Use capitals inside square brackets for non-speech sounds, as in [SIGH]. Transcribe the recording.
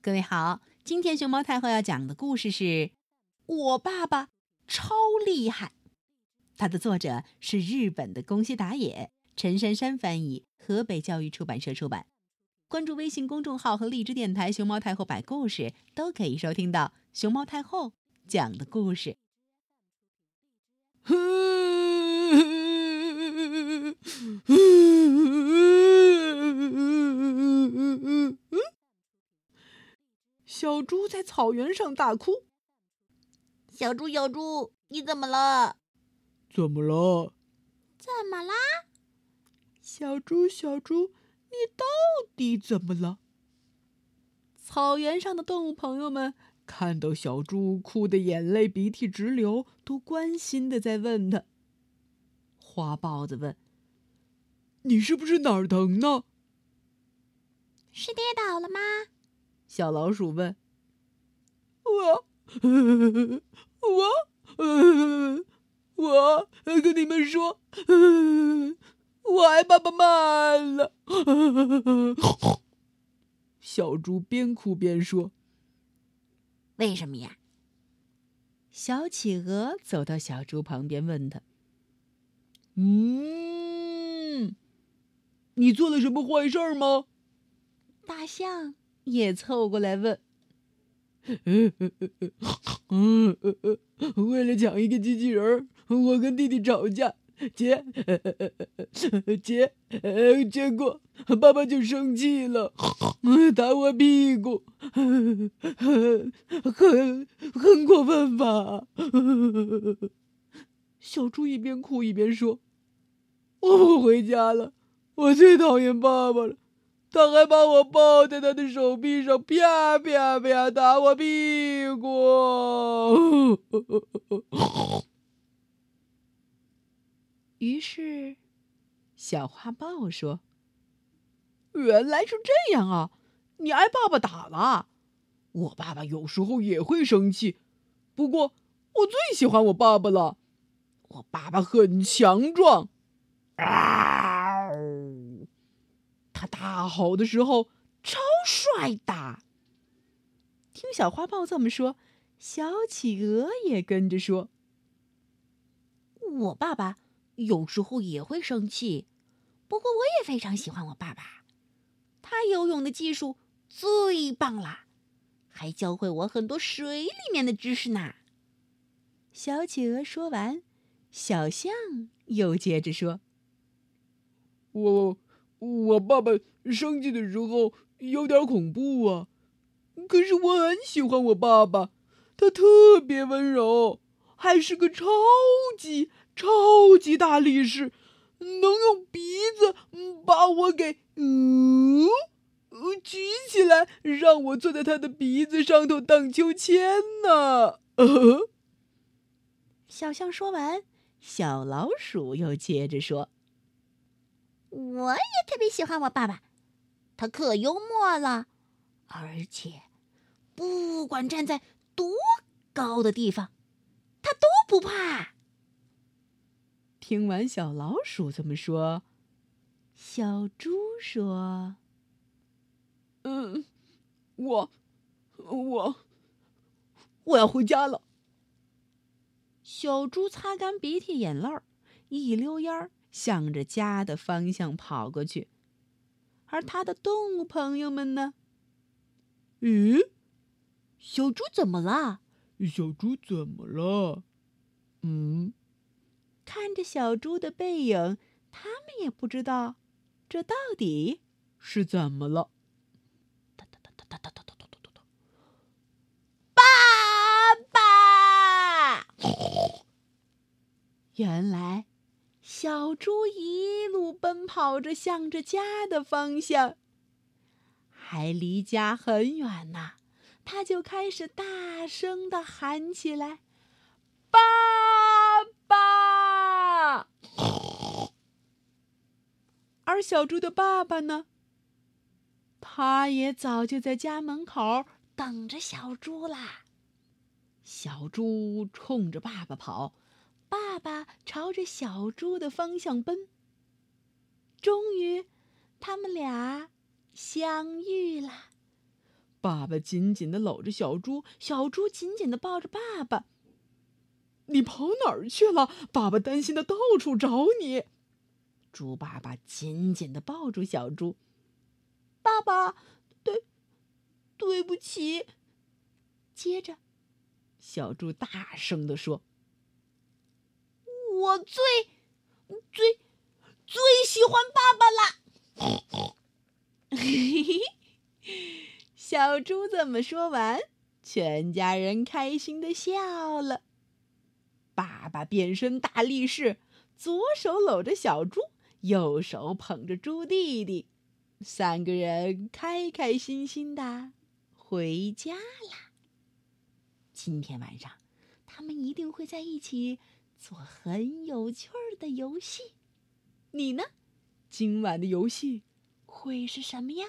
各位好，今天熊猫太后要讲的故事是《我爸爸超厉害》，它的作者是日本的宫西达也，陈珊珊翻译，河北教育出版社出版。关注微信公众号和荔枝电台“熊猫太后摆故事”，都可以收听到熊猫太后讲的故事。[LAUGHS] 在草原上大哭。小猪，小猪，你怎么了？怎么了？怎么啦？小猪，小猪，你到底怎么了？草原上的动物朋友们看到小猪哭得眼泪鼻涕直流，都关心的在问他。花豹子问：“你是不是哪儿疼呢？”是跌倒了吗？小老鼠问：“我，我，我跟你们说，[LAUGHS] 我爱爸爸骂了。[LAUGHS] ”小猪边哭边说：“为什么呀？”小企鹅走到小猪旁边问他：“嗯，你做了什么坏事吗？”大象。也凑过来问：“ [LAUGHS] 为了抢一个机器人，我跟弟弟吵架，结结结果爸爸就生气了，打我屁股，很很过分吧？” [LAUGHS] 小猪一边哭一边说：“我不回家了，我最讨厌爸爸了。”他还把我抱在他的手臂上，啪啪啪打我屁股。[LAUGHS] 于是，小花豹说：“原来是这样啊！你挨爸爸打了。我爸爸有时候也会生气，不过我最喜欢我爸爸了。我爸爸很强壮。”啊！他大吼的时候超帅的。听小花豹这么说，小企鹅也跟着说：“我爸爸有时候也会生气，不过我也非常喜欢我爸爸。他游泳的技术最棒了，还教会我很多水里面的知识呢。”小企鹅说完，小象又接着说：“我。”我爸爸生气的时候有点恐怖啊，可是我很喜欢我爸爸，他特别温柔，还是个超级超级大力士，能用鼻子把我给嗯举起来，让我坐在他的鼻子上头荡秋千呢。小象说完，小老鼠又接着说。我也特别喜欢我爸爸，他可幽默了，而且不管站在多高的地方，他都不怕。听完小老鼠这么说，小猪说：“嗯，我，我，我要回家了。”小猪擦干鼻涕眼泪儿，一溜烟儿。向着家的方向跑过去，而他的动物朋友们呢？咦，小猪怎么了？小猪怎么了？嗯，看着小猪的背影，他们也不知道这到底是怎么了。哒哒哒哒哒哒哒哒哒哒哒！爸爸，[LAUGHS] 原来。小猪一路奔跑着，向着家的方向。还离家很远呢，他就开始大声的喊起来：“爸爸！” [LAUGHS] 而小猪的爸爸呢，他也早就在家门口等着小猪啦。小猪冲着爸爸跑。爸爸朝着小猪的方向奔。终于，他们俩相遇了。爸爸紧紧的搂着小猪，小猪紧紧的抱着爸爸。你跑哪儿去了？爸爸担心的到处找你。猪爸爸紧紧的抱住小猪。爸爸，对，对不起。接着，小猪大声的说：“我最、最、最喜欢爸爸啦！”嘿嘿，小猪这么说完，全家人开心的笑了。爸爸变身大力士，左手搂着小猪，右手捧着猪弟弟，三个人开开心心的回家啦。今天晚上，他们一定会在一起做很有趣儿的游戏。你呢？今晚的游戏会是什么呀？